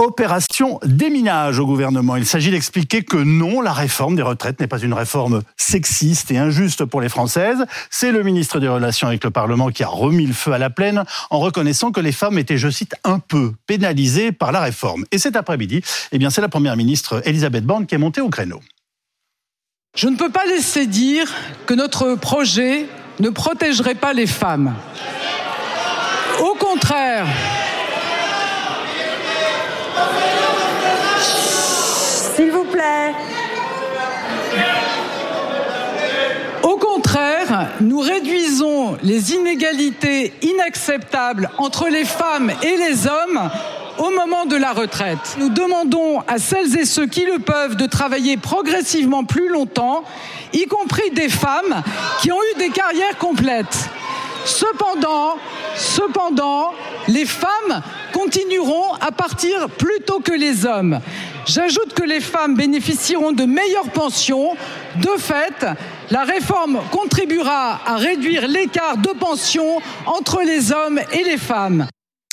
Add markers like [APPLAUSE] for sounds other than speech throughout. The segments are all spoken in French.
Opération déminage au gouvernement. Il s'agit d'expliquer que non, la réforme des retraites n'est pas une réforme sexiste et injuste pour les Françaises. C'est le ministre des Relations avec le Parlement qui a remis le feu à la plaine en reconnaissant que les femmes étaient, je cite, un peu pénalisées par la réforme. Et cet après-midi, eh bien, c'est la première ministre Elisabeth Borne qui est montée au créneau. Je ne peux pas laisser dire que notre projet ne protégerait pas les femmes. Au contraire, nous réduisons les inégalités inacceptables entre les femmes et les hommes au moment de la retraite. Nous demandons à celles et ceux qui le peuvent de travailler progressivement plus longtemps, y compris des femmes qui ont eu des carrières complètes. Cependant, les femmes continueront à partir plus tôt que les hommes. J'ajoute que les femmes bénéficieront de meilleures pensions. De fait, la réforme contribuera à réduire l'écart de pension entre les hommes et les femmes.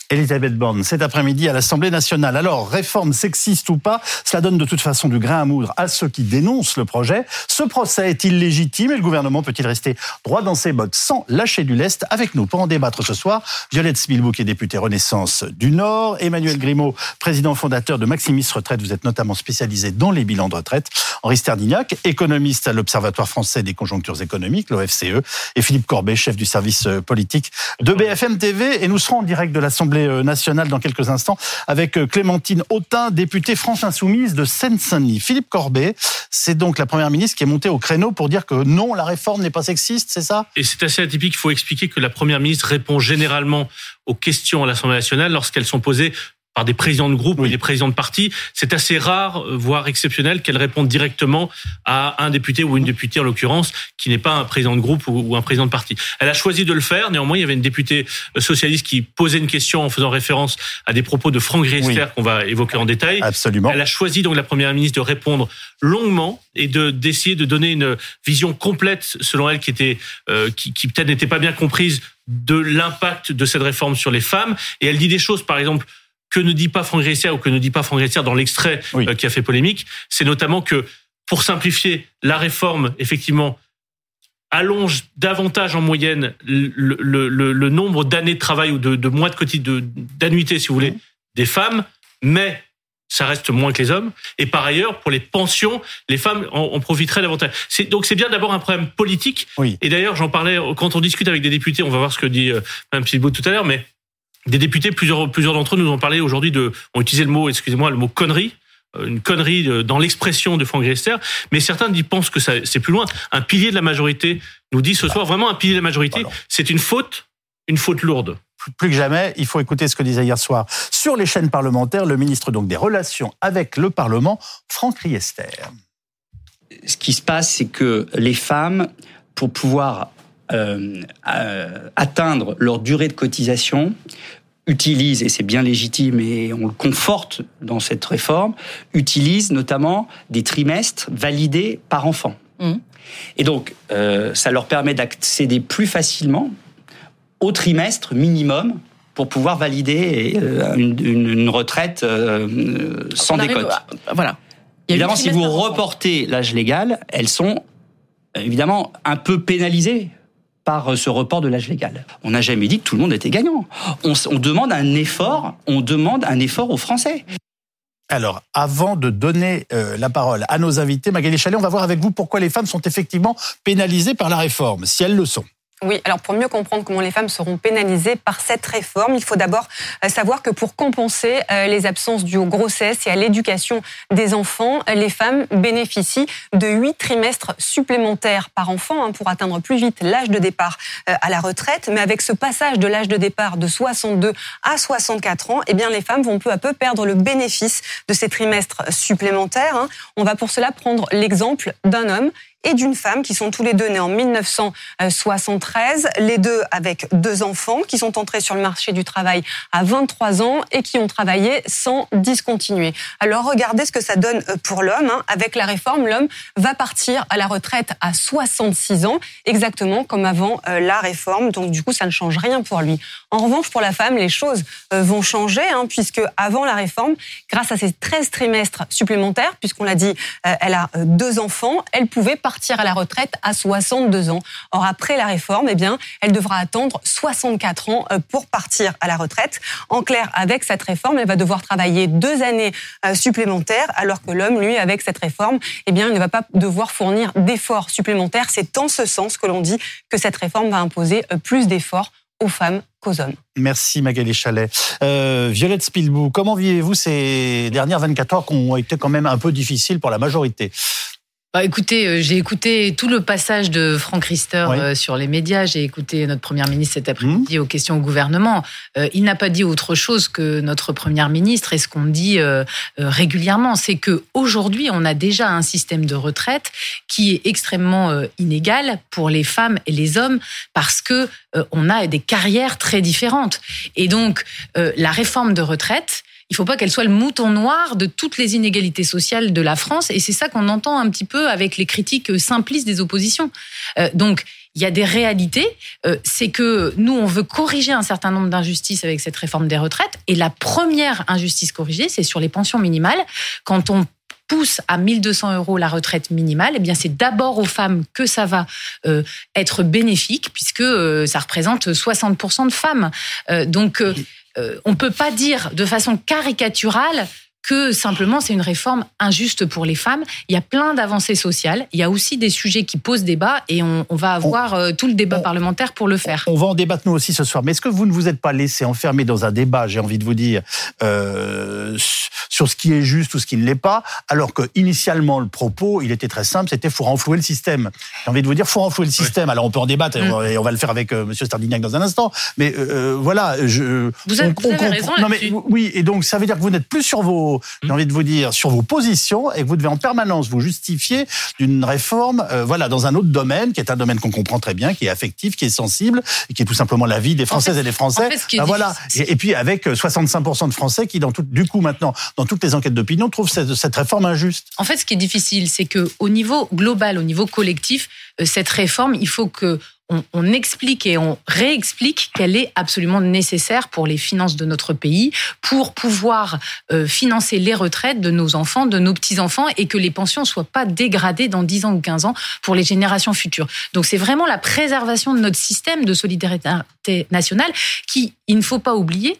Elisabeth Borne cet après-midi à l'Assemblée nationale. Alors, réforme sexiste ou pas, cela donne de toute façon du grain à moudre à ceux qui dénoncent le projet. Ce procès est-il légitime et le gouvernement peut-il rester droit dans ses bottes sans lâcher du lest Avec nous pour en débattre ce soir, Violette Smilbou qui est députée Renaissance du Nord, Emmanuel Grimaud, président fondateur de Maximis Retraite, vous êtes notamment spécialisé dans les bilans de retraite, Henri Sterdignac, économiste à l'Observatoire français des conjonctures économiques, l'OFCE, et Philippe Corbet, chef du service politique de BFM TV. Et nous serons en direct de l'Assemblée euh, nationale dans quelques instants avec euh, Clémentine Autain, députée France Insoumise de Seine-Saint-Denis. Philippe Corbet, c'est donc la première ministre qui est montée au créneau pour dire que non, la réforme n'est pas sexiste, c'est ça? Et c'est assez atypique. Il faut expliquer que la première ministre répond généralement aux questions à l'Assemblée nationale lorsqu'elles sont posées par des présidents de groupe ou des présidents de parti. C'est assez rare, euh, voire exceptionnel, qu'elle réponde directement à un député ou une députée, en l'occurrence, qui n'est pas un président de groupe ou un président de parti. Elle a choisi de le faire. Néanmoins, il y avait une députée euh, socialiste qui posait une question en faisant référence à des propos de Franck Riester qu'on va évoquer en détail. Absolument. Elle a choisi, donc, la première ministre de répondre longuement et de d'essayer de donner une vision complète, selon elle, qui était, euh, qui, qui peut-être n'était pas bien comprise de l'impact de cette réforme sur les femmes. Et elle dit des choses, par exemple, que ne dit pas Franck Riester ou que ne dit pas Franck Riester dans l'extrait euh, qui a fait polémique, c'est notamment que, pour simplifier, la réforme, effectivement, allonge davantage en moyenne le, le, le, nombre d'années de travail ou de, de mois de quotidien, d'annuité, si vous voulez, des femmes, mais ça reste moins que les hommes. Et par ailleurs, pour les pensions, les femmes en, profiteraient davantage. Donc c'est bien d'abord un problème politique. Et d'ailleurs, j'en parlais quand on discute avec des députés, on va voir ce que dit euh, Mme Silbaud tout à l'heure, mais des députés, plusieurs, plusieurs d'entre eux nous ont parlé aujourd'hui de, ont utilisé le mot, excusez-moi, le mot connerie euh, une connerie dans l'expression de Franck Riester, mais certains pensent que c'est plus loin. Un pilier de la majorité nous dit ce soir, vraiment un pilier de la majorité, c'est une faute, une faute lourde. Plus que jamais, il faut écouter ce que disait hier soir sur les chaînes parlementaires le ministre donc des Relations avec le Parlement, Franck Riester. Ce qui se passe, c'est que les femmes, pour pouvoir euh, atteindre leur durée de cotisation, utilisent, et c'est bien légitime et on le conforte dans cette réforme, utilisent notamment des trimestres validés par enfant. Mmh. Et donc, euh, ça leur permet d'accéder plus facilement au trimestre minimum pour pouvoir valider euh, une, retraite euh, sans décote. voilà. Évidemment, si vous reportez l'âge légal, elles sont évidemment un peu pénalisées par euh, ce report de l'âge légal. On n'a jamais dit que tout le monde était gagnant. On, demande un effort, aux Français. Alors, avant de donner euh, la parole à nos invités, Magali Chalet, on va voir avec vous pourquoi les femmes sont effectivement pénalisées par la réforme, si elles le sont. Oui, alors pour mieux comprendre comment les femmes seront pénalisées par cette réforme, il faut d'abord euh, savoir que pour compenser euh, les absences dues aux grossesses et à l'éducation des enfants, les femmes bénéficient de huit trimestres supplémentaires par enfant hein, pour atteindre plus vite l'âge de départ euh, à la retraite. Mais avec ce passage de l'âge de départ de 62 à 64 ans, eh bien les femmes vont peu à peu perdre le bénéfice de ces trimestres supplémentaires. Hein. On va pour cela prendre l'exemple d'un homme et d'une femme qui sont tous les deux nés en 1973, les deux avec deux enfants qui sont entrés sur le marché du travail à 23 ans et qui ont travaillé sans discontinuer. Alors regardez ce que ça donne euh, pour l'homme. Hein. Avec la réforme, l'homme va partir à la retraite à 66 ans, exactement comme avant euh, la réforme. Donc du coup, ça ne change rien pour lui. En revanche, pour la femme, les choses euh, vont changer, hein, puisque avant la réforme, grâce à ces 13 trimestres supplémentaires, puisqu'on l'a dit, elle a deux enfants, elle pouvait partir à la retraite à 62 ans. Or, après la réforme, eh bien, elle devra attendre 64 ans pour partir à la retraite. En clair, avec cette réforme, elle va devoir travailler deux années supplémentaires, alors que l'homme, lui, avec cette réforme, eh bien, il ne va pas devoir fournir d'efforts supplémentaires. C'est en ce sens que l'on dit que cette réforme va imposer euh, plus d'efforts aux femmes qu'aux hommes. Merci Magali Chalet. Euh, Violette Spilbou, comment vivez-vous ces dernières 24 heures qui ont été quand même un peu difficiles pour la majorité? Bah, écoutez, euh, j'ai écouté tout le passage de Franck Rister euh, sur les médias. J'ai écouté notre première ministre cet après-midi mmh. aux questions au gouvernement. Euh, il n'a pas dit autre chose que notre première ministre et ce qu'on dit régulièrement, c'est que aujourd'hui, on a déjà un système de retraite qui est extrêmement inégal pour les femmes et les hommes parce que on a des carrières très différentes. Et donc, la réforme de retraite il faut pas qu'elle soit le mouton noir de toutes les inégalités sociales de la France. Et c'est ça qu'on entend un petit peu avec les critiques simplistes des oppositions. Euh, donc, il y a des réalités. Euh, c'est que nous, on veut corriger un certain nombre d'injustices avec cette réforme des retraites. Et la première injustice corrigée, c'est sur les pensions minimales. Quand on pousse à 1200 euros la retraite minimale, eh bien c'est d'abord aux femmes que ça va euh, être bénéfique puisque ça représente 60% de femmes. donc on ne peut pas dire de façon caricaturale que simplement c'est une réforme injuste pour les femmes. Il y a plein d'avancées sociales. Il y a aussi des sujets qui posent débat et on, va avoir euh, tout le débat parlementaire pour le faire. On va en débattre nous aussi ce soir. Mais est-ce que vous ne vous êtes pas laissé enfermer dans un débat, j'ai envie de vous dire, euh, sur ce qui est juste ou ce qui ne l'est pas, alors que initialement le propos, il était très simple, c'était faut renflouer le système. J'ai envie de vous dire, faut renflouer le système. Alors on peut en débattre et, on, va, le faire avec euh, Monsieur Stardignac dans un instant. Mais euh, voilà, je. Vous avez, raison. Non mais oui, et donc ça veut dire que vous n'êtes plus sur vos j'ai envie de vous dire, sur vos positions et que vous devez en permanence vous justifier d'une réforme, euh, voilà, dans un autre domaine qui est un domaine qu'on comprend très bien, qui est affectif, qui est sensible, et qui est tout simplement la vie des Françaises et des Français. Ben voilà. Et, puis avec 65% de Français qui, dans tout, du coup, maintenant, dans toutes les enquêtes d'opinion, trouvent cette, cette réforme injuste. En fait, ce qui est difficile, c'est que au niveau global, au niveau collectif, euh, cette réforme, il faut que on, explique et on réexplique qu'elle est absolument nécessaire pour les finances de notre pays, pour pouvoir euh, financer les retraites de nos enfants, de nos petits-enfants, et que les pensions soient pas dégradées dans 10 ans ou 15 ans pour les générations futures. Donc c'est vraiment la préservation de notre système de solidarité nationale qui, il ne faut pas oublier,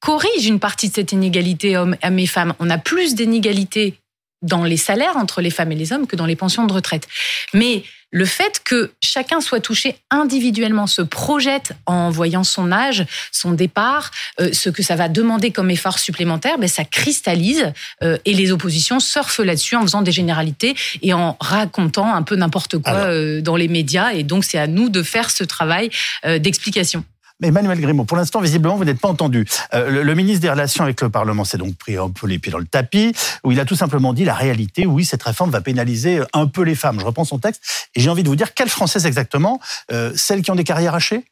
corrige une partie de cette inégalité hommes et femmes. On a plus d'inégalités dans les salaires entre les femmes et les hommes que dans les pensions de retraite. Mais le fait que chacun soit touché individuellement, se projette en voyant son âge, son départ, euh, ce que ça va demander comme effort supplémentaire, ben ça cristallise euh, et les oppositions surfent là-dessus en faisant des généralités et en racontant un peu n'importe quoi euh, dans les médias. Et donc c'est à nous de faire ce travail d'explication. Emmanuel Grimaud, pour l'instant, visiblement, vous n'êtes pas entendu. Euh, le, ministre des Relations avec le Parlement s'est donc pris un peu les pieds dans le tapis, où il a tout simplement dit la réalité, oui, cette réforme va pénaliser un peu les femmes. Je reprends son texte, et j'ai envie de vous dire, quelles Françaises exactement euh, Celles qui ont des carrières hachées?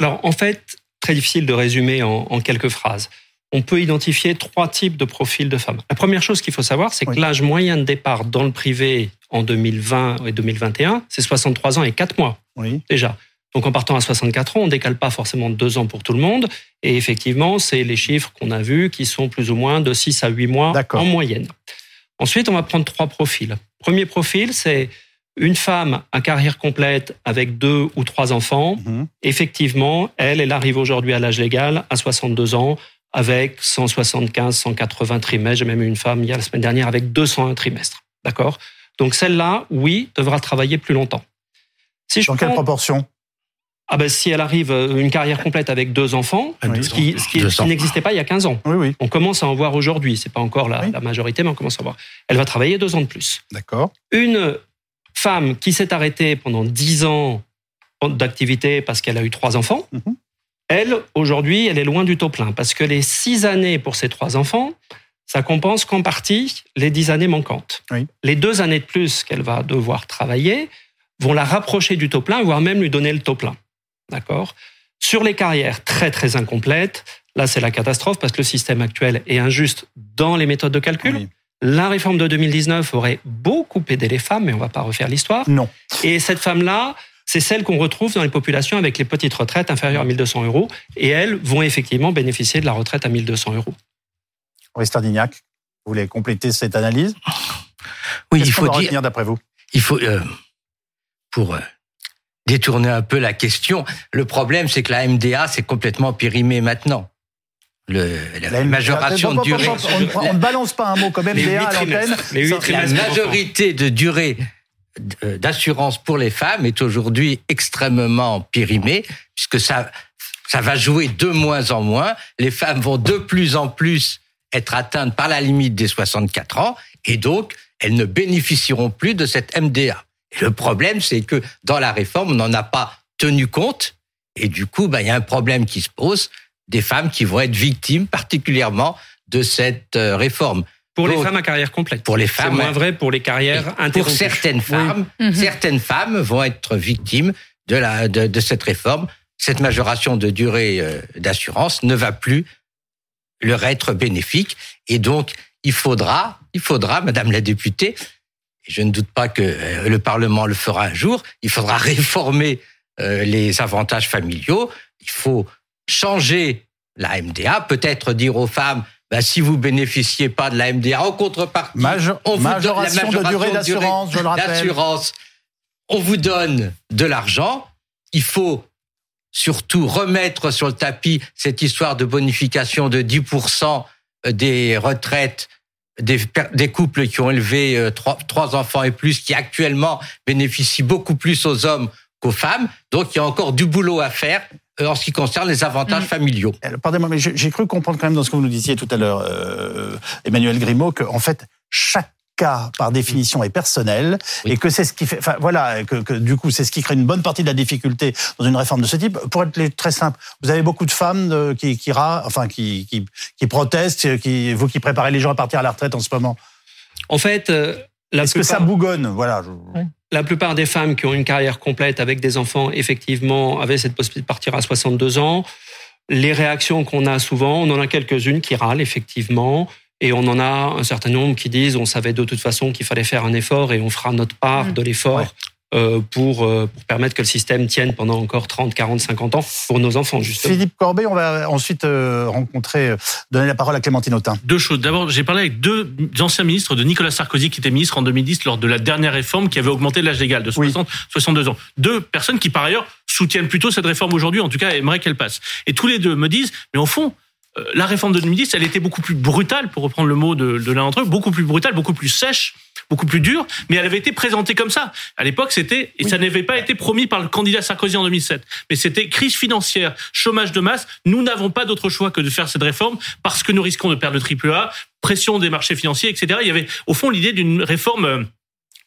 Alors, en fait, très difficile de résumer en, quelques phrases. On peut identifier trois types de profils de femmes. La première chose qu'il faut savoir, c'est que l'âge moyen de départ dans le privé en 2020 et 2021, c'est 63 ans et 4 mois. Oui. Déjà. Donc en partant à 64 ans, on décale pas forcément deux ans pour tout le monde. Et effectivement, c'est les chiffres qu'on a vus qui sont plus ou moins de 6 à 8 mois en moyenne. Ensuite, on va prendre trois profils. Premier profil, c'est une femme à carrière complète avec deux ou trois enfants. Mhm. Effectivement, elle, elle arrive aujourd'hui à l'âge légal à 62 ans avec 175, 180 trimestres. J'ai même eu une femme il y a la semaine dernière avec 201 trimestres. D'accord? Donc celle-là, oui, devra travailler plus longtemps. Si je Dans quelle proportion? Ah ben, si elle arrive euh, une carrière complète avec deux enfants, ce qui, n'existait pas il y a 15 ans. On commence à en voir aujourd'hui. C'est pas encore la, majorité, mais on commence à en voir. Elle va travailler deux ans de plus. D'accord. Une femme qui s'est arrêtée pendant 10 ans d'activité parce qu'elle a eu trois enfants, mhm. elle, aujourd'hui, elle est loin du taux plein parce que les six années pour ces trois enfants, ça compense qu'en partie les dix années manquantes. Les deux années de plus qu'elle va devoir travailler vont la rapprocher du taux plein, voire même lui donner le taux plein. D'accord Sur les carrières très très incomplètes, là c'est la catastrophe parce que le système actuel est injuste dans les méthodes de calcul. La réforme de 2019 aurait beaucoup aidé les femmes, mais on va pas refaire l'histoire. Non. Et cette femme-là, c'est celle qu'on retrouve dans les populations avec les petites retraites inférieures à 1200 euros. Et elles vont effectivement bénéficier de la retraite à 1200 euros. Augustin Dignac, vous voulez compléter cette analyse? Oui, il faut dire. d'après vous? Il faut, euh, pour euh, détourner un peu la question, le problème, c'est que la MDA, c'est complètement périmé maintenant. Le, la, majoration de durée. On ne balance pas un mot comme MDA à l'antenne. La majorité de durée d'assurance pour les femmes est aujourd'hui extrêmement périmée, puisque ça, ça va jouer de moins en moins. Les femmes vont de plus en plus être atteintes par la limite des 64 ans, et donc elles ne bénéficieront plus de cette MDA. Et le problème, c'est que dans la réforme, on n'en a pas tenu compte, et du coup, ben, il y a un problème qui se pose, des femmes qui vont être victimes particulièrement de cette euh, réforme. Pour les femmes à carrière complète. Pour les femmes. C'est moins vrai pour les carrières interrompues. Pour certaines femmes, mhm. certaines femmes vont être victimes de, la, de, de, cette réforme. Cette majoration de durée euh, d'assurance ne va plus leur être bénéfique. Et donc, il faudra, il faudra, Madame la députée, je ne doute pas que euh, le Parlement le fera un jour, il faudra [LAUGHS] réformer euh, les avantages familiaux. Il faut changer la MDA, peut-être dire aux femmes, bah, si vous bénéficiez pas de la MDA en contrepartie, on vous donne la majoration de durée d'assurance, je le rappelle. On vous donne de l'argent. Il faut surtout remettre sur le tapis cette histoire de bonification de 10% des retraites des, des, couples qui ont élevé euh, trois, trois, enfants et plus, qui actuellement bénéficient beaucoup plus aux hommes qu'aux femmes. Donc il y a encore du boulot à faire euh, en ce qui concerne les avantages mm. familiaux. Euh, pardonnez-moi, mais j'ai cru comprendre quand même dans ce que vous nous disiez tout à l'heure, Emmanuel Grimaud, qu'en fait, chaque cas, par définition, est personnel et que c'est ce qui fait, enfin voilà, que, que du coup, c'est ce qui crée une bonne partie de la difficulté dans une réforme de ce type. Pour être très simple, vous avez beaucoup de femmes qui, qui, enfin, qui, qui, qui protestent, qui, vous qui préparez les gens à partir à la retraite en ce moment. En fait, est-ce que ça bougonne? Voilà. La plupart des femmes qui ont une carrière complète avec des enfants, effectivement, avaient cette possibilité de partir à 62 ans. Les réactions qu'on a souvent, on en a quelques-unes qui râlent, effectivement. Et on en a un certain nombre qui disent on savait de toute façon qu'il fallait faire un effort et on fera notre part mmh. de l'effort euh, pour, euh, pour permettre que le système tienne pendant encore 30, 40, 50 ans pour nos enfants, justement. Philippe Corbet, on va ensuite euh, rencontrer, donner la parole à Clémentine Autain. Deux choses. D'abord, j'ai parlé avec deux anciens ministres de Nicolas Sarkozy, qui était ministre en 2010 lors de la dernière réforme qui avait augmenté l'âge légal de 60 62 ans. Deux personnes qui, par ailleurs, soutiennent plutôt cette réforme aujourd'hui, en tout cas, aimeraient qu'elle passe. Et tous les deux me disent, mais au fond, la réforme de 2010, elle était beaucoup plus brutale, pour reprendre le mot de, de l'un d'entre eux, beaucoup plus brutale, beaucoup plus sèche beaucoup plus dur, mais elle avait été présentée comme ça. À l'époque, c'était, et ça n'avait pas été promis par le candidat Sarkozy en 2007, mais c'était crise financière, chômage de masse. Nous n'avons pas d'autre choix que de faire cette réforme parce que nous risquons de perdre le triple A, pression des marchés financiers, etc. Il y avait, au fond, l'idée d'une réforme, euh,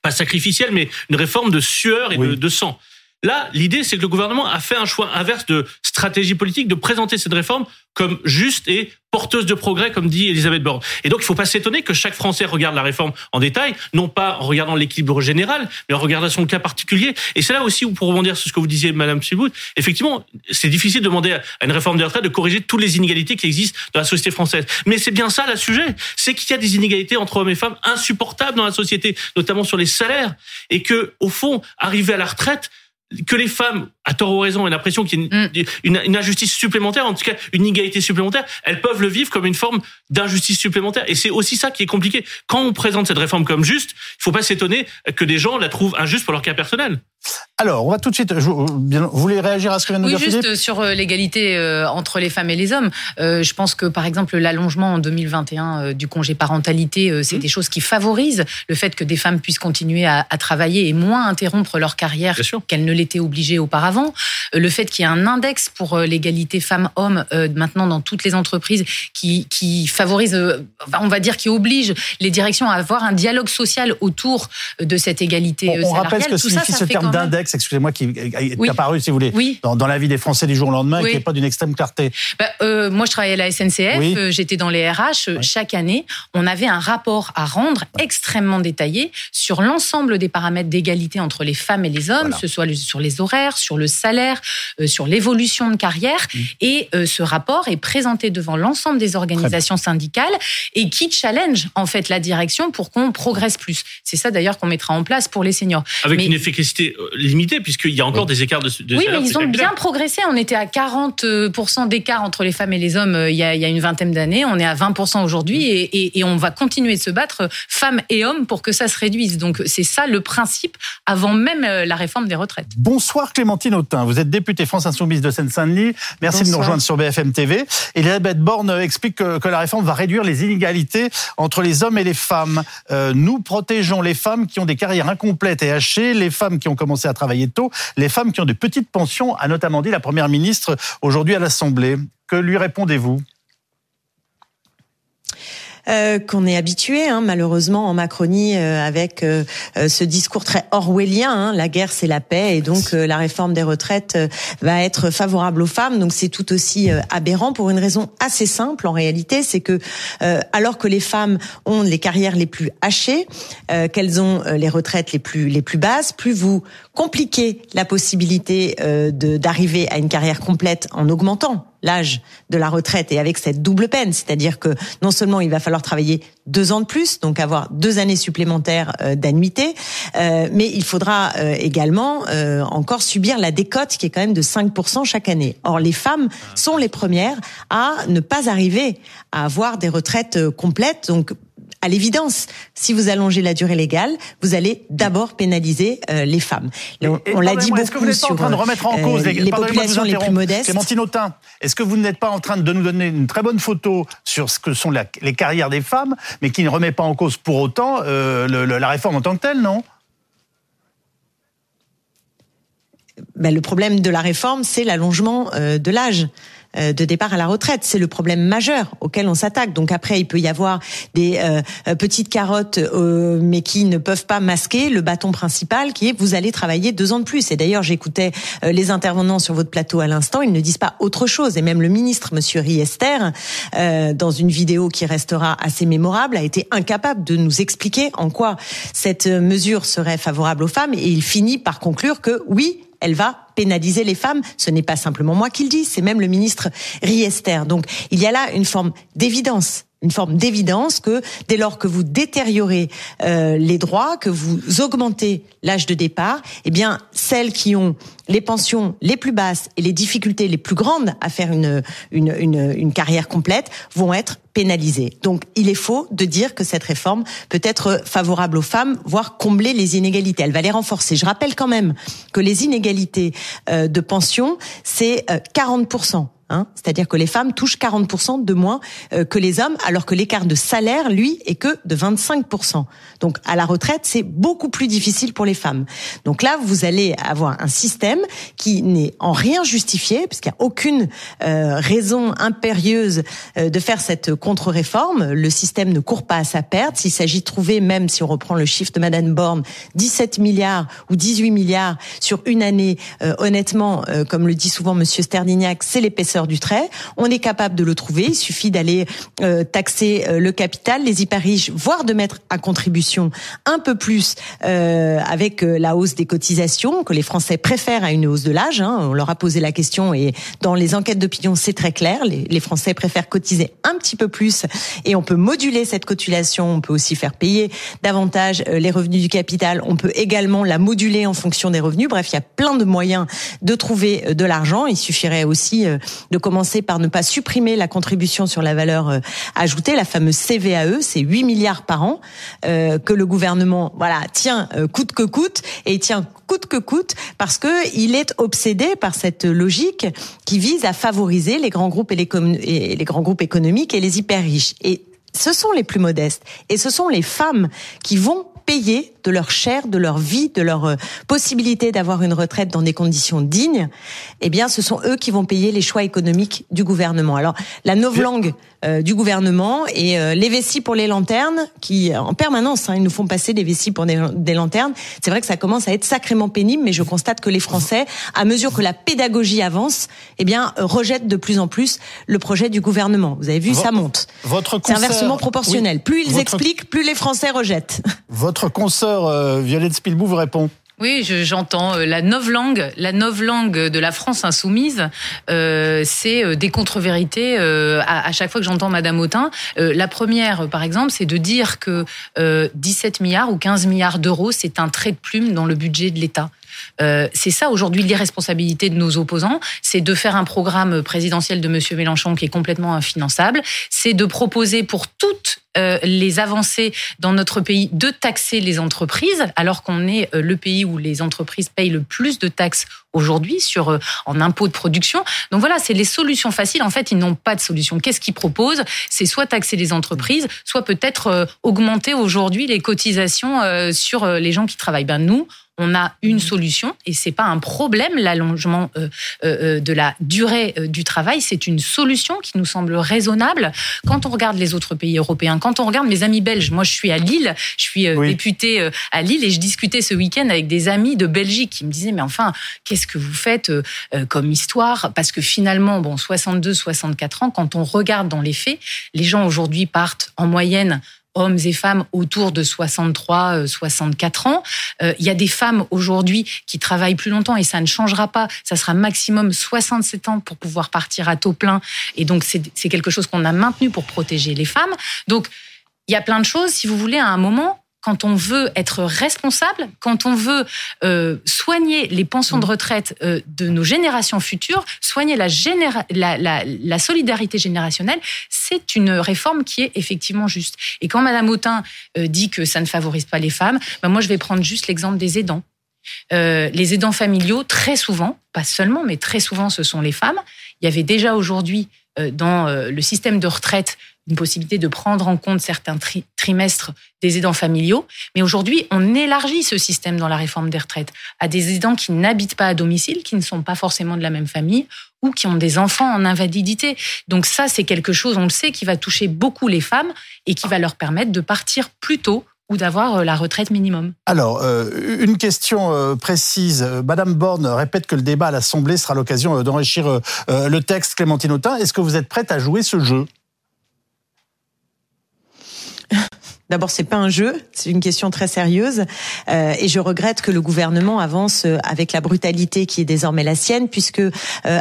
pas sacrificielle, mais une réforme de sueur et de, de sang. Là, l'idée, c'est que le gouvernement a fait un choix inverse de stratégie politique, de présenter cette réforme comme juste et porteuse de progrès, comme dit Elisabeth Borne. Et donc, il ne faut pas s'étonner que chaque Français regarde la réforme en détail, non pas en regardant l'équilibre général, mais en regardant son cas particulier. Et c'est là aussi où, pour rebondir sur ce que vous disiez, Madame Subout, effectivement, c'est difficile de demander à une réforme des retraites de corriger toutes les inégalités qui existent dans la société française. Mais c'est bien ça le sujet, c'est qu'il y a des inégalités entre hommes et femmes insupportables dans la société, notamment sur les salaires, et que, au fond, arriver à la retraite, que les femmes, à tort ou raison, aient l'impression qu'il y a mm. une, une, injustice supplémentaire, en tout cas une inégalité supplémentaire, elles peuvent le vivre comme une forme d'injustice supplémentaire. Et c'est aussi ça qui est compliqué. Quand on présente cette réforme comme juste, il faut pas s'étonner que des gens la trouvent injuste pour leur cas personnel. Alors, on va tout de suite. Vous voulez réagir à ce que vient de oui, dire juste sur euh, l'égalité euh, entre les femmes et les hommes. Euh, je pense que, par exemple, l'allongement en 2021 du congé parentalité, c'est mmh. des choses qui favorisent le fait que des femmes puissent continuer à, travailler et moins interrompre leur carrière qu'elles ne l'étaient obligées auparavant. Avant, le fait qu'il y ait un index pour l'égalité femmes-hommes maintenant dans toutes les entreprises qui, qui favorise, on va dire, qui oblige les directions à avoir un dialogue social autour de cette égalité on, on rappelle ce que signifie ce terme d'index, excusez-moi, qui est apparu, si vous voulez, dans, dans, la vie des Français du jour au lendemain et qui n'est pas d'une extrême clarté. Bah, euh, moi, je travaillais à la SNCF, euh, j'étais dans les RH. Chaque année, on avait un rapport à rendre extrêmement détaillé sur l'ensemble des paramètres d'égalité entre les femmes et les hommes, que ce soit sur les horaires, sur le salaire, euh, sur l'évolution de carrière. Mmh. Et ce rapport est présenté devant l'ensemble des organisations syndicales et qui challenge en fait la direction pour qu'on progresse plus. C'est ça d'ailleurs qu'on mettra en place pour les seniors. Avec une efficacité limitée, puisqu'il y a encore des écarts de, de Oui, mais ils ont bien progressé. On était à 40% d'écart entre les femmes et les hommes euh, il y a, il y a une vingtaine d'années. On est à 20% aujourd'hui et, et, et, on va continuer de se battre, femmes et hommes, pour que ça se réduise. Donc c'est ça le principe avant même euh, la réforme des retraites. Bonsoir Clémentine Autain. Vous êtes députée France Insoumise de Seine-Saint-Denis. Merci de nous rejoindre sur BFM TV. Elisabeth Borne explique que, que, la réforme va réduire les inégalités entre les hommes et les femmes. Euh, nous protégeons les femmes qui ont des carrières incomplètes et hachées, les femmes qui ont commencé à travailler tôt, les femmes qui ont de petites pensions, a notamment dit la Première ministre aujourd'hui à l'Assemblée. Que lui répondez-vous? Euh, qu'on est habitué, hein, malheureusement, en Macronie, euh, avec euh, ce discours très orwellien. Hein, la guerre, c'est la paix, et donc la réforme des retraites va être favorable aux femmes. Donc c'est tout aussi aberrant pour une raison assez simple. En réalité, c'est que alors que les femmes ont les carrières les plus hachées, qu'elles ont les retraites les plus les plus basses, plus vous compliquez la possibilité d'arriver à une carrière complète en augmentant l'âge de la retraite et avec cette double peine, c'est-à-dire que non seulement il va falloir travailler deux ans de plus, donc avoir deux années supplémentaires euh, d'annuité, euh, mais il faudra euh, également encore subir la décote qui est quand même de 5% chaque année. Or, les femmes sont les premières à ne pas arriver à avoir des retraites complètes, donc à l'évidence, si vous allongez la durée légale, vous allez d'abord pénaliser euh, les femmes. on l'a dit beaucoup est-ce que vous n'êtes pas en train de remettre en cause euh, les, populations les plus modestes. Clémentine Autain, est-ce que vous n'êtes pas en train de nous donner une très bonne photo sur ce que sont les carrières des femmes, mais qui ne remet pas en cause pour autant euh, la réforme en tant que telle, non? Ben, le problème de la réforme, c'est l'allongement de l'âge. Euh, de départ à la retraite. C'est le problème majeur auquel on s'attaque. Donc après, il peut y avoir des euh, petites carottes, euh, mais qui ne peuvent pas masquer le bâton principal, qui est vous allez travailler deux ans de plus. Et d'ailleurs, j'écoutais les intervenants sur votre plateau à l'instant, ils ne disent pas autre chose. Et même le ministre, Monsieur Riester, dans une vidéo qui restera assez mémorable, a été incapable de nous expliquer en quoi cette mesure serait favorable aux femmes. Et il finit par conclure que oui, elle va pénaliser les femmes. Ce n'est pas simplement moi qui le dis, c'est même le ministre Riester. Donc il y a là une forme d'évidence une forme d'évidence que dès lors que vous détériorez euh, les droits, que vous augmentez l'âge de départ, eh bien celles qui ont les pensions les plus basses et les difficultés les plus grandes à faire une, une, une, une carrière complète vont être Donc il est faux de dire que cette réforme peut être favorable aux femmes, voire combler les inégalités. Elle va les renforcer. Je rappelle quand même que les inégalités euh, de pension, c'est 40 euh, Hein C'est-à-dire que les femmes touchent 40% de moins euh, que les hommes, alors que l'écart de salaire, lui, est que de 25%. Donc à la retraite, c'est beaucoup plus difficile pour les femmes. Donc là, vous allez avoir un système qui n'est en rien justifié, puisqu'il n'y a aucune euh, raison impérieuse euh, de faire cette contre-réforme. Le système ne court pas à sa perte. S'il s'agit de trouver, même si on reprend le chiffre de Madame Borne, 17 milliards ou 18 milliards sur une année, honnêtement, comme le dit souvent Monsieur Sterdignac, c'est l'épaisseur du trait. On est capable de le trouver. Il suffit d'aller euh, taxer euh, le capital, les hyper riches, voire de mettre à contribution un peu plus euh, avec la hausse des cotisations que les Français préfèrent à une hausse de l'âge. Hein. On leur a posé la question et dans les enquêtes d'opinion, c'est très clair. Les, les, Français préfèrent cotiser un petit peu plus et on peut moduler cette cotisation. On peut aussi faire payer davantage les revenus du capital. On peut également la moduler en fonction des revenus. Bref, il y a plein de moyens de trouver de l'argent. Il suffirait aussi de commencer par ne pas supprimer la contribution sur la valeur euh, ajoutée, la fameuse CVAE, c'est 8 milliards par an euh, que le gouvernement voilà tient euh, coûte que coûte et tient coûte que coûte parce que il est obsédé par cette logique qui vise à favoriser les grands groupes et les grands groupes économiques et les hyper riches. Et ce sont les plus modestes et ce sont les femmes qui vont payer de leur chair, de leur vie, de leur possibilité d'avoir une retraite dans des conditions dignes, eh bien, ce sont eux qui vont payer les choix économiques du gouvernement. Alors, la novlangue euh, du gouvernement et euh, les vessies pour les lanternes, qui en permanence, hein, ils nous font passer des vessies pour des, lanternes. C'est vrai que ça commence à être sacrément pénible, mais je constate que les Français, à mesure que la pédagogie avance, eh bien, rejettent de plus en plus le projet du gouvernement. Vous avez vu, ça monte. Votre C'est inversement proportionnel. plus ils expliquent, plus les Français rejettent. Votre consoeur euh, Violette Spilbou vous répond. Oui, j'entends euh, la novlangue, la novlangue de la France insoumise, euh, c'est des contre-vérités à, chaque fois que j'entends Madame Autain. La première, par exemple, c'est de dire que 17 milliards ou 15 milliards d'euros, c'est un trait de plume dans le budget de l'État. Euh, c'est ça aujourd'hui l'irresponsabilité de nos opposants, c'est de faire un programme présidentiel de Monsieur Mélenchon qui est complètement infinançable, c'est de proposer pour toutes euh, les avancées dans notre pays de taxer les entreprises, alors qu'on est euh, le pays où les entreprises payent le plus de taxes aujourd'hui sur en impôts de production. Donc voilà, c'est les solutions faciles. En fait, ils n'ont pas de solution. Qu'est-ce qu'ils proposent? C'est soit taxer les entreprises, soit peut-être augmenter aujourd'hui les cotisations sur les gens qui travaillent. Ben nous, on a une mmh. solution et c'est pas un problème l'allongement euh, euh, euh, de la durée du travail, c'est une solution qui nous semble raisonnable. Quand on regarde les autres pays européens, quand on regarde mes amis belges, moi je suis à Lille, je suis députée à Lille et je discutais ce week-end avec des amis de Belgique qui me disaient mais enfin qu'est-ce que vous faites comme histoire? Parce que finalement bon 62, 64 ans, quand on regarde dans les faits, les gens aujourd'hui partent en moyenne hommes et femmes autour de 63, 64 euh, ans. Euh, il y a des femmes aujourd'hui qui travaillent plus longtemps et ça ne changera pas. Ça sera maximum 67 ans pour pouvoir partir à taux plein. Et donc, c'est quelque chose qu'on a maintenu pour protéger les femmes. Donc, il y a plein de choses. Si vous voulez, à un moment, quand on veut être responsable, quand on veut euh, soigner les pensions de retraite euh, de nos générations futures, soigner la, la, la, la solidarité générationnelle, c'est une réforme qui est effectivement juste. Et quand Madame Autain euh, dit que ça ne favorise pas les femmes, ben moi je vais prendre juste l'exemple des aidants. Euh, les aidants familiaux, très souvent, pas seulement, mais très souvent, ce sont les femmes. Il y avait déjà aujourd'hui dans le système de retraite une possibilité de prendre en compte certains trimestres des aidants familiaux. Mais aujourd'hui, on élargit ce système dans la réforme des retraites à des aidants qui n'habitent pas à domicile, qui ne sont pas forcément de la même famille ou qui ont des enfants en invalidité. Donc ça, c'est quelque chose, on le sait, qui va toucher beaucoup les femmes et qui va leur permettre de partir plus tôt ou d'avoir euh, la retraite minimum. Alors, euh, une question euh, précise. Madame Borne répète que le débat à l'Assemblée sera l'occasion d'enrichir le texte Clémentine Autain. Est-ce que vous êtes prête à jouer ce jeu? D'abord, c'est pas un jeu, c'est une question très sérieuse, euh, et je regrette que le gouvernement avance euh, avec la brutalité qui est désormais la sienne, puisque euh,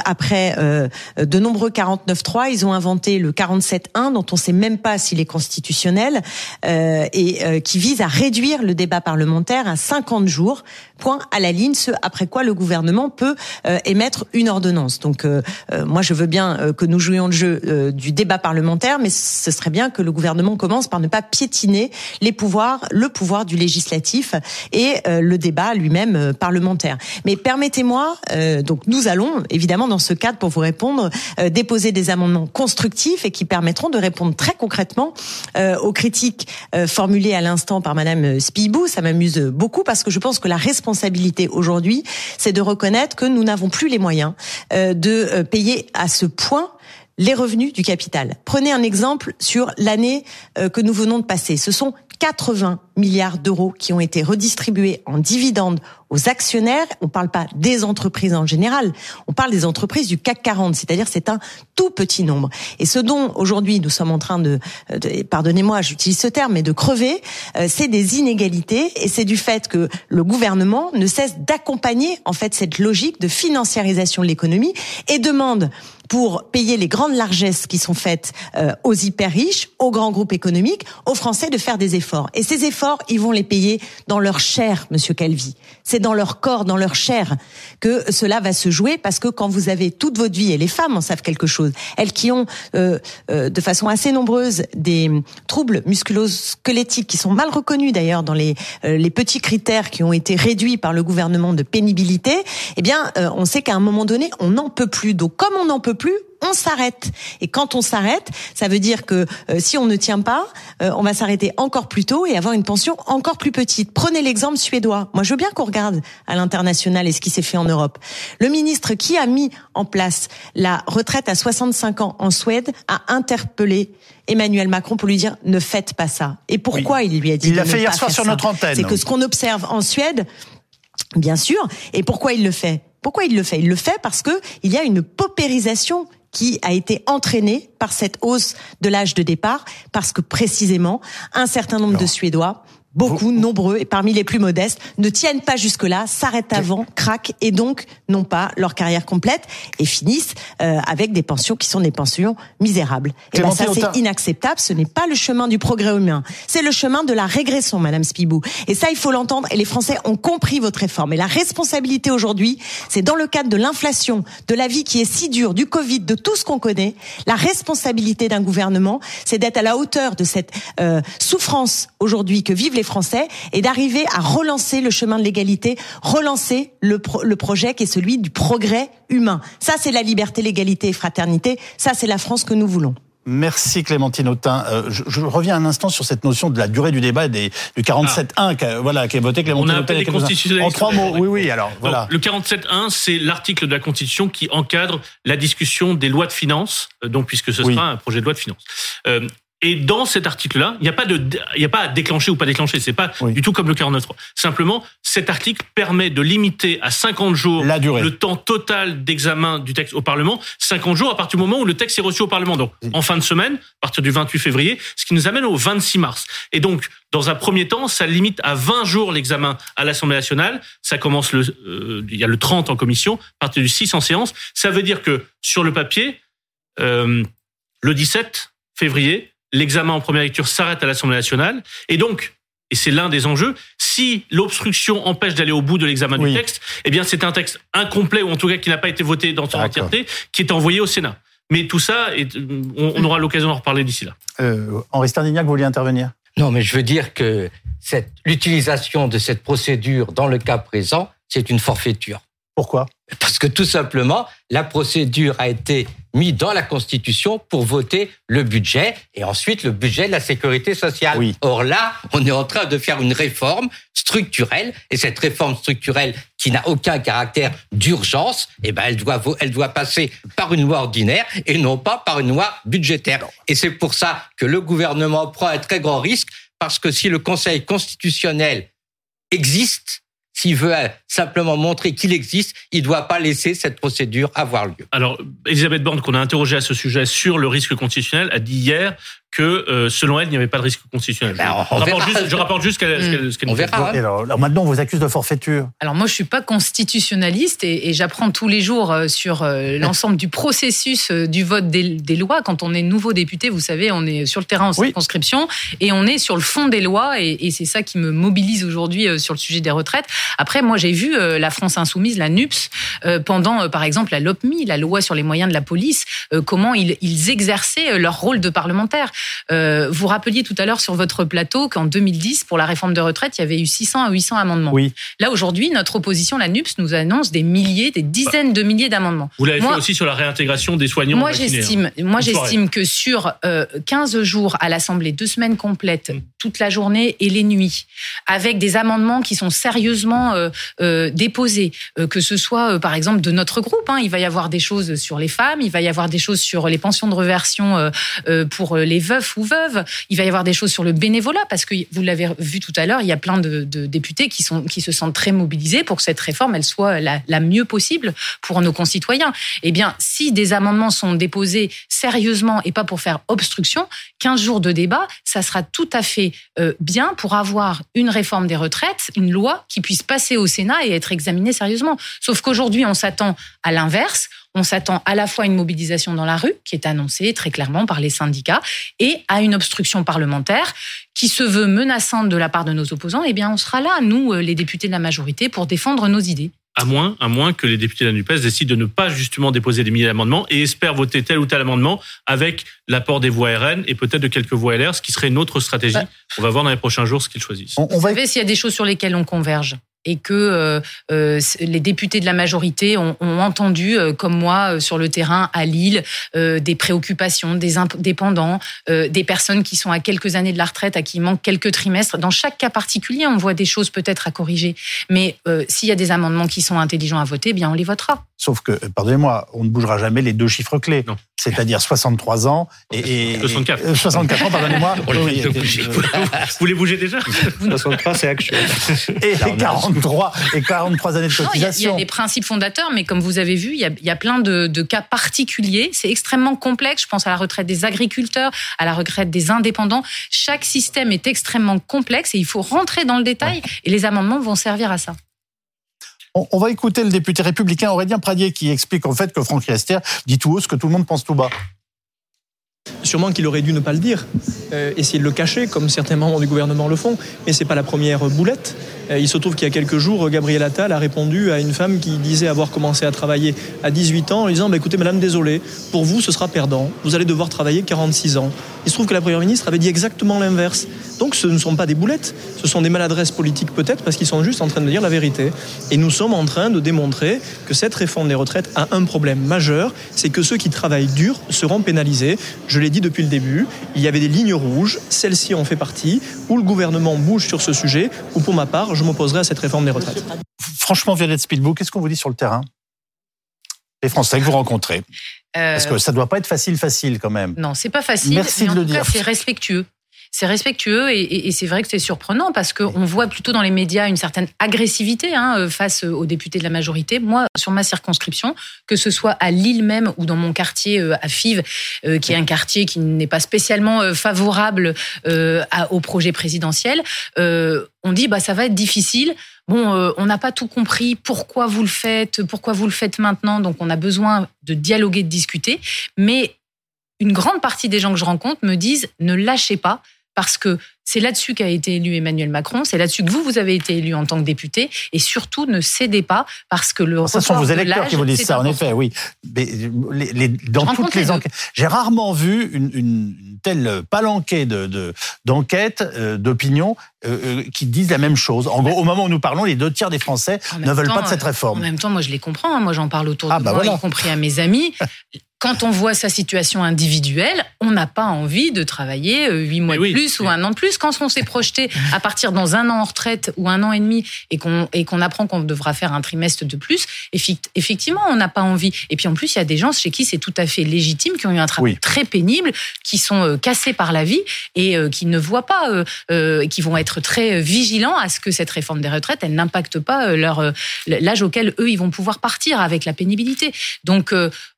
après euh, de nombreux 49.3, ils ont inventé le 47.1, dont on ne sait même pas s'il est constitutionnel, euh, et qui vise à réduire le débat parlementaire à 50 jours, point à la ligne, ce après quoi le gouvernement peut émettre une ordonnance. Donc, moi, je veux bien que nous jouions le jeu du débat parlementaire, mais ce serait bien que le gouvernement commence par ne pas piétiner les pouvoirs, le pouvoir du législatif et euh, le débat lui-même euh, parlementaire. Mais permettez-moi, euh, donc nous allons évidemment dans ce cadre pour vous répondre déposer des amendements constructifs et qui permettront de répondre très concrètement aux critiques formulées à l'instant par Madame Spibou. Ça m'amuse beaucoup parce que je pense que la responsabilité aujourd'hui, c'est de reconnaître que nous n'avons plus les moyens de payer à ce point les revenus du capital. Prenez un exemple sur l'année euh, que nous venons de passer. Ce sont 80 milliards d'euros qui ont été redistribués en dividendes aux actionnaires. On ne parle pas des entreprises en général, on parle des entreprises du CAC 40, c'est-à-dire c'est un tout petit nombre. Et ce dont aujourd'hui nous sommes en train de, de pardonnez-moi, j'utilise ce terme, mais de crever, euh, c'est des inégalités et c'est du fait que le gouvernement ne cesse d'accompagner en fait cette logique de financiarisation de l'économie et demande pour payer les grandes largesses qui sont faites euh, aux hyper riches, aux grands groupes économiques, aux Français de faire des efforts. Et ces efforts, ils vont les payer dans leur chair, Monsieur Calvi. C'est dans leur corps, dans leur chair que cela va se jouer, parce que quand vous avez toute votre vie, et les femmes en savent quelque chose, elles qui ont euh, euh, de façon assez nombreuse des troubles musculo-squelettiques qui sont mal reconnus d'ailleurs dans les, les petits critères qui ont été réduits par le gouvernement de pénibilité, eh bien, on sait qu'à un moment donné, on n'en peut plus. Donc, comme on n'en peut plus, on s'arrête. Et quand on s'arrête, ça veut dire que euh, si on ne tient pas, euh, on va s'arrêter encore plus tôt et avoir une pension encore plus petite. Prenez l'exemple suédois. Moi, je veux bien qu'on regarde à l'international et ce qui s'est fait en Europe. Le ministre qui a mis en place la retraite à 65 ans en Suède a interpellé Emmanuel Macron pour lui dire ne faites pas ça. Et pourquoi il lui a dit Il l'a fait hier soir sur notre antenne. C'est que ce qu'on observe en Suède, bien sûr, et pourquoi il le fait? Pourquoi il le fait? Il le fait parce que il y a une paupérisation qui a été entraînée par cette hausse de l'âge de départ, parce que précisément, un certain nombre de Suédois beaucoup, nombreux, et parmi les plus modestes, ne tiennent pas jusque-là, s'arrêtent avant, craquent, et donc n'ont pas leur carrière complète, et finissent euh, avec des pensions qui sont des pensions misérables. Et ben ça, c'est inacceptable. Ce n'est pas le chemin du progrès humain. C'est le chemin de la régression, Madame Spibou. Et ça, il faut l'entendre. Et les Français ont compris votre réforme. Et la responsabilité aujourd'hui, c'est dans le cadre de l'inflation, de la vie qui est si dure, du Covid, de tout ce qu'on connaît, la responsabilité d'un gouvernement, c'est d'être à la hauteur de cette euh, souffrance aujourd'hui que vivent les Français et d'arriver à relancer le chemin de l'égalité, relancer le, le projet qui est celui du progrès humain. Ça, c'est la liberté, l'égalité et fraternité. Ça, c'est la France que nous voulons. Merci Clémentine Autain. Euh, je, je, reviens un instant sur cette notion de la durée du débat des, du 47.1 ah. qui voilà, qui est voté Clémentine On a appelé En trois mots, oui, oui. Alors, voilà. le 47.1, c'est l'article de la Constitution qui encadre la discussion des lois de finances, euh, donc puisque ce sera un projet de loi de finances. Euh, et dans cet article-là, il n'y a pas de, il n'y a pas à déclencher ou pas déclencher. C'est pas du tout comme le 49.3. Simplement, cet article permet de limiter à 50 jours La durée. le temps total d'examen du texte au Parlement. 50 jours à partir du moment où le texte est reçu au Parlement. Donc, en fin de semaine, à partir du 28 février, ce qui nous amène au 26 mars. Et donc, dans un premier temps, ça limite à 20 jours l'examen à l'Assemblée nationale. Ça commence le, euh, il y a le 30 en commission, à partir du 6 en séance. Ça veut dire que sur le papier, euh, le 17 février, l'examen en première lecture s'arrête à l'Assemblée nationale. Et donc, et c'est l'un des enjeux, si l'obstruction empêche d'aller au bout de l'examen du texte, eh bien c'est un texte incomplet, ou en tout cas qui n'a pas été voté dans son entièreté, qui est envoyé au Sénat. Mais tout ça, on, aura l'occasion d'en reparler d'ici là. Euh, Henri Stardignac, vous vouliez intervenir? Non, mais je veux dire que l'utilisation de cette procédure dans le cas présent, c'est une forfaiture. Pourquoi? Parce que tout simplement, la procédure a été mise dans la Constitution pour voter le budget et ensuite le budget de la sécurité sociale. Or là, on est en train de faire une réforme structurelle et cette réforme structurelle qui n'a aucun caractère d'urgence, eh ben elle doit elle doit passer par une loi ordinaire et non pas par une loi budgétaire. Et c'est pour ça que le gouvernement prend un très grand risque parce que si le Conseil constitutionnel existe, s'il veut euh, simplement montrer qu'il existe, il ne doit pas laisser cette procédure avoir lieu. Alors, Elisabeth Borne, qu'on a interrogée à ce sujet sur le risque constitutionnel, a dit hier que euh, selon elle, il n'y avait pas de risque constitutionnel. Ben, je, rapporte juste, je, rapporte juste, ce qu'elle On verra. Alors, maintenant, on vous accuse de forfaiture. Alors moi, je suis pas constitutionnaliste et, j'apprends tous les jours euh, sur euh, [LAUGHS] l'ensemble du processus du vote des, lois. Quand on est nouveau député, vous savez, on est sur le terrain en circonscription et on est sur le fond des lois et, et c'est ça qui me mobilise aujourd'hui sur le sujet des retraites. Après, moi, j'ai vu la France insoumise, la NUPS, pendant, par exemple, la LOPMI, la loi sur les moyens de la police, comment ils, ils exerçaient leur rôle de parlementaire. Euh, vous rappeliez tout à l'heure sur votre plateau qu'en 2010, pour la réforme de retraite, il y avait eu 600 à 800 amendements. Oui. Là, aujourd'hui, notre opposition, la NUPS, nous annonce des milliers, des dizaines de milliers d'amendements. Vous l'avez fait aussi sur la réintégration des soignants Moi, j'estime, hein. moi, j'estime que sur 15 euh, jours à l'Assemblée, deux semaines complètes, mm. toute la journée et les nuits, avec des amendements qui sont sérieusement euh, déposés, que ce soit, par exemple, de notre groupe, hein, il va y avoir des choses sur les femmes, il va y avoir des choses sur les pensions de reversion pour les veufs ou veuves. Il va y avoir des choses sur le bénévolat parce que vous l'avez vu tout à l'heure, il y a plein de, députés qui se sentent très mobilisés pour que cette réforme elle soit la, la mieux possible pour nos concitoyens. Eh bien, si des amendements sont déposés sérieusement et pas pour faire obstruction, 15 jours de débat, ça sera tout à fait euh, bien pour avoir une réforme des retraites, une loi qui puisse passer au Sénat et être examinée sérieusement. Sauf qu'aujourd'hui, on s'attend à l'inverse on s'attend à la fois à une mobilisation dans la rue, qui est annoncée très clairement par les syndicats, et à une obstruction parlementaire qui se veut menaçante de la part de nos opposants. Eh bien, on sera là, nous, euh, les députés de la majorité, pour défendre nos idées. À moins, à moins que les députés de la NUPES décident de ne pas justement déposer des milliers d'amendements et espèrent voter tel ou tel amendement avec l'apport des voix RN et peut-être de quelques voix LR, ce qui serait une autre stratégie. On va voir dans les prochains jours ce qu'ils choisissent. On, Vous savez s'il y a des choses sur lesquelles on converge et que euh, euh, les députés de la majorité ont, entendu, euh, comme moi, sur le terrain à Lille, des préoccupations des indépendants, des personnes qui sont à quelques années de la retraite, à qui il manque quelques trimestres. Dans chaque cas particulier, on voit des choses peut-être à corriger. Mais s'il y a des amendements qui sont intelligents à voter, eh bien on les votera. Sauf que, pardonnez-moi, on ne bougera jamais les deux chiffres clés. C'est-à-dire 63 ans et, 64. 64 ans, pardonnez-moi. Vous les bougez déjà? 63, c'est actuel. Et 43 et 43 années de cotisation. Il y, a des principes fondateurs, mais comme vous avez vu, il y a, plein de, de, cas particuliers. C'est extrêmement complexe. Je pense à la retraite des agriculteurs, à la retraite des indépendants. Chaque système est extrêmement complexe et il faut rentrer dans le détail. Et les amendements vont servir à ça. On, va écouter le député républicain Aurélien Pradier qui explique en fait que Franck Riester dit tout haut ce que tout le monde pense tout bas. Sûrement qu'il aurait dû ne pas le dire, euh, essayer de le cacher, comme certains membres du gouvernement le font, mais c'est pas la première boulette. Euh, il se trouve qu'il y a quelques jours, Gabriel Attal a répondu à une femme qui disait avoir commencé à travailler à 18 ans en lui disant bah, Écoutez, madame, désolé, pour vous, ce sera perdant. Vous allez devoir travailler 46 ans. Il se trouve que la première ministre avait dit exactement l'inverse. Donc ce ne sont pas des boulettes, ce sont des maladresses politiques peut-être parce qu'ils sont juste en train de dire la vérité. Et nous sommes en train de démontrer que cette réforme des retraites a un problème majeur c'est que ceux qui travaillent dur seront pénalisés. L'ai dit depuis le début, il y avait des lignes rouges, celles-ci en fait partie, où le gouvernement bouge sur ce sujet, ou pour ma part, je m'opposerai à cette réforme des retraites. Franchement, Violette Spielbook, qu'est-ce qu'on vous dit sur le terrain? Les Français que vous rencontrez Parce que ça ne doit pas être facile, facile quand même. Non, c'est pas facile. Merci de le dire. C'est respectueux c'est respectueux et, c'est vrai que c'est surprenant parce qu'on voit plutôt dans les médias une certaine agressivité hein, euh, face aux députés de la majorité. Moi, sur ma circonscription, que ce soit à Lille même ou dans mon quartier euh, à Fives, euh, qui est un quartier qui n'est pas spécialement favorable au projet présidentiel, on dit bah ça va être difficile. Bon, on n'a pas tout compris. Pourquoi vous le faites Pourquoi vous le faites maintenant Donc, on a besoin de dialoguer, de discuter. Mais une grande partie des gens que je rencontre me disent ne lâchez pas parce que c'est là-dessus qu'a été élu Emmanuel Macron, c'est là-dessus que vous, vous avez été élu en tant que député, et surtout ne cédez pas, parce que le Ce sont vos électeurs qui vous disent ça, en effet, oui. Mais dans toutes les, enquêtes, j'ai rarement vu une, telle palanquée de, d'enquêtes, euh, d'opinions, euh, euh, qui disent la même chose. En gros, au moment où nous parlons, les deux tiers des Français ne veulent pas de cette réforme. En même temps, moi, je les comprends. Hein. Moi, j'en parle autour ah, de bah moi, y compris à mes amis. [LAUGHS] quand on voit sa situation individuelle, on n'a pas envie de travailler huit mois de plus ou un an de plus. Quand on s'est projeté à partir dans un an en retraite ou un an et demi et qu'on et qu'on apprend qu'on devra faire un trimestre de plus, effectivement, on n'a pas envie. Et puis en plus, il y a des gens chez qui c'est tout à fait légitime, qui ont eu un travail très pénible, qui sont euh, cassés par la vie et euh, qui ne voient pas, qui vont être très vigilants à ce que cette réforme des retraites, elle n'impacte pas leur l'âge auquel eux ils vont pouvoir partir avec la pénibilité. Donc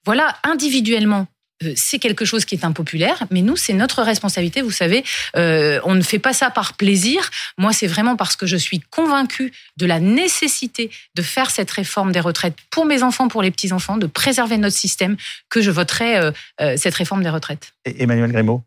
voilà, individuellement, euh, c'est quelque chose qui est impopulaire, mais nous, c'est notre responsabilité. Vous savez, euh, on ne fait pas ça par plaisir. Moi, c'est vraiment parce que je suis convaincue de la nécessité de faire cette réforme des retraites pour mes enfants, pour les petits-enfants, de préserver notre système, que je voterai euh, cette réforme des retraites. Emmanuel Grimaud?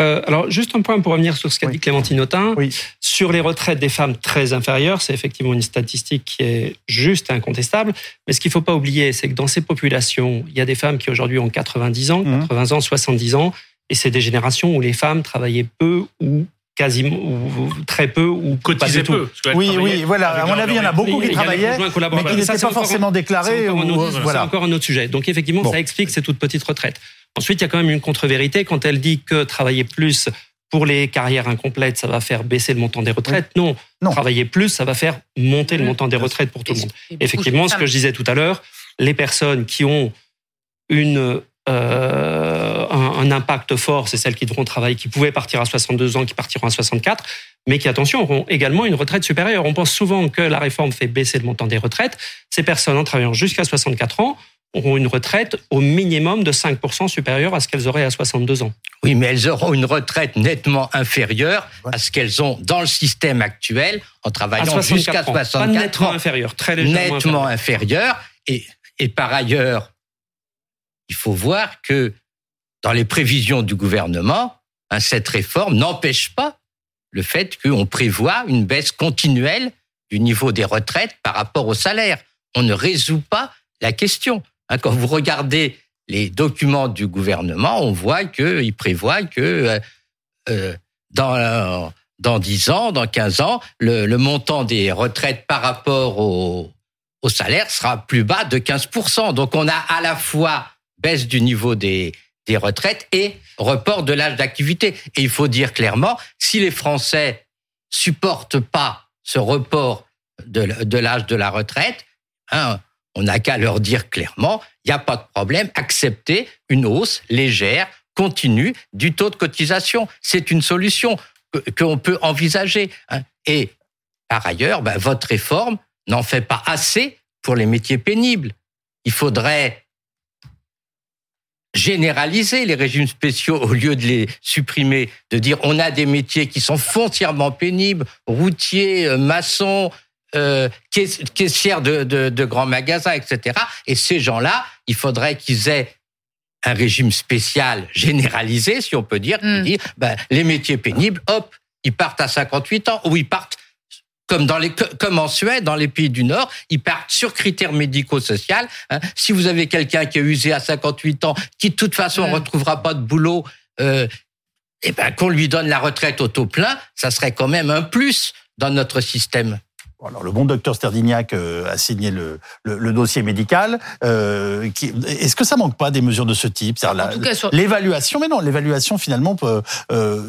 Euh, alors, juste un point pour revenir sur ce qu'a dit Clémentine Autain. Sur les retraites des femmes très inférieures, c'est effectivement une statistique qui est juste incontestable. Mais ce qu'il ne faut pas oublier, c'est que dans ces populations, il y a des femmes qui aujourd'hui ont 90 ans, 80 mmh. ans, 70 ans. Et c'est des générations où les femmes travaillaient peu ou quasiment ou très peu ou cotisaient peu. Oui, oui, voilà. À mon avis, il y en a beaucoup qui travaillaient, mais qui n'étaient pas forcément déclarés. C'est encore un autre sujet. Donc effectivement, ça explique ces toutes petites retraites. Ensuite, il y a quand même une contre-vérité quand elle dit que travailler plus pour les carrières incomplètes, ça va faire baisser le montant des retraites. Non, travailler plus, ça va faire monter le montant des retraites pour tout le monde. Effectivement, ce que je disais tout à l'heure, les personnes qui ont une euh, un, impact fort, c'est celles qui devront travailler, qui pouvaient partir à 62 ans, qui partiront à 64, mais qui, attention, auront également une retraite supérieure. On pense souvent que la réforme fait baisser le montant des retraites. Ces personnes, en travaillant jusqu'à 64 ans, auront une retraite au minimum de 5% supérieure à ce qu'elles auraient à 62 ans. Oui, mais elles auront une retraite nettement inférieure à ce qu'elles ont dans le système actuel en travaillant jusqu'à 64 ans. nettement inférieure, très légèrement nettement inférieure. Et, et par ailleurs, il faut voir que dans les prévisions du gouvernement, hein, cette réforme n'empêche pas le fait qu'on prévoit une baisse continuelle du niveau des retraites par rapport au salaire. On ne résout pas la question. Hein, quand vous regardez les documents du gouvernement, on voit qu'il prévoit que euh, euh, dans, dans 10 ans, dans 15 ans, le, montant des retraites par rapport au, salaire sera plus bas de 15%. Donc on a à la fois baisse du niveau des, des retraites et report de l'âge d'activité. Et il faut dire clairement, si les Français supportent pas ce report de, de l'âge de la retraite, hein, on n'a qu'à leur dire clairement, il n'y a pas de problème, acceptez une hausse légère, continue du taux de cotisation. C'est une solution qu'on peut envisager. Hein. Et par ailleurs, ben, votre réforme n'en fait pas assez pour les métiers pénibles. Il faudrait généraliser les régimes spéciaux au lieu de les supprimer, de dire on a des métiers qui sont foncièrement pénibles, routiers, euh, maçons, euh, caissières de, de, grands magasins, etc. Et ces gens-là, il faudrait qu'ils aient un régime spécial généralisé, si on peut dire, qui hmm. dit ben, les métiers pénibles, hop, ils partent à 58 ans ou ils partent comme, dans les, comme en Suède, dans les pays du Nord, ils partent sur critères médico-sociaux. Hein. Si vous avez quelqu'un qui est usé à 58 ans, qui de toute façon ne retrouvera pas de boulot, euh, eh ben, qu'on lui donne la retraite au taux plein, ça serait quand même un plus dans notre système. Alors, le bon docteur Sterdignac euh, a signé le, le, dossier médical. Euh, Est-ce que ça manque pas des mesures de ce type? L'évaluation, mais non, l'évaluation finalement, euh,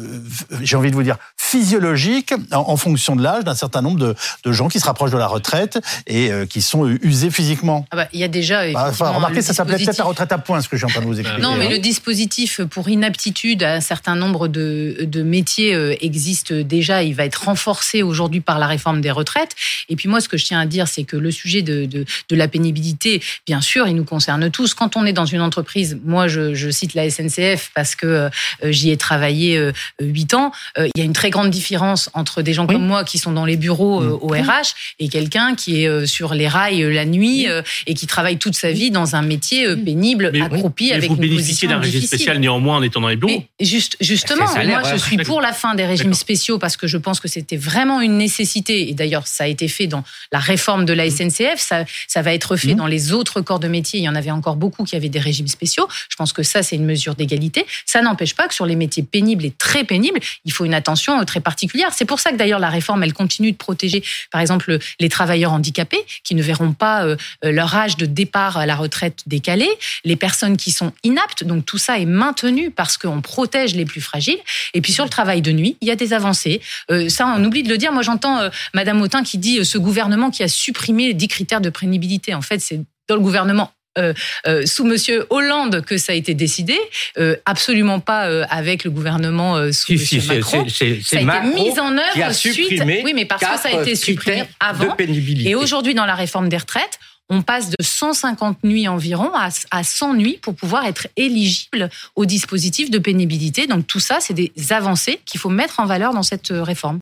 j'ai envie de vous dire, physiologique en, fonction de l'âge d'un certain nombre de, de, gens qui se rapprochent de la retraite et euh, qui sont usés physiquement. Ah bah, il y a déjà. Bah, remarquez, ça s'appelait peut-être la retraite à points, ce que je suis en train de vous expliquer. Non, mais hein. le dispositif pour inaptitude à un certain nombre de, de métiers euh, existe déjà. Il va être renforcé aujourd'hui par la réforme des retraites. Et puis moi, ce que je tiens à dire, c'est que le sujet de, de, de, la pénibilité, bien sûr, il nous concerne tous. Quand on est dans une entreprise, moi, je, je cite la SNCF parce que euh, j'y ai travaillé euh, huit ans. Euh, il y a une très grande différence entre des gens comme moi qui sont dans les bureaux mmh. au RH et quelqu'un qui est sur les rails la nuit et qui travaille toute sa vie dans un métier pénible, mais, accroupi, mais avec vous une bénéficiez d'un régime spécial néanmoins en étant dans les bureaux. juste, justement, moi, je suis pour la fin des régimes spéciaux parce que je pense que c'était vraiment une nécessité. Et d'ailleurs, ça a été fait dans la réforme de la mmh. SNCF, ça, ça va être fait mmh. dans les autres corps de métier. Il y en avait encore beaucoup qui avaient des régimes spéciaux. Je pense que ça, c'est une mesure d'égalité. Ça n'empêche pas que sur les métiers pénibles et très pénibles, il faut une attention euh, très particulière. C'est pour ça que d'ailleurs la réforme, elle continue de protéger, par exemple, les travailleurs handicapés qui ne verront pas euh, euh, leur âge de départ à la retraite décalé, les personnes qui sont inaptes. Donc tout ça est maintenu parce qu'on protège les plus fragiles. Et puis sur le travail de nuit, il y a des avancées. ça, on oublie de le dire. Moi, j'entends Madame Autain qui dit ce gouvernement qui a supprimé les 10 critères de pénibilité. En fait, c'est dans le gouvernement euh, euh, sous Monsieur Hollande que ça a été décidé, euh, absolument pas avec le gouvernement sous Monsieur Macron. ça a été mis en œuvre suite. Oui, mais parce que ça a été supprimé avant. Et aujourd'hui, dans la réforme des retraites, on passe de 150 nuits environ à, 100 nuits pour pouvoir être éligible au dispositif de pénibilité. Donc tout ça, c'est des avancées qu'il faut mettre en valeur dans cette réforme.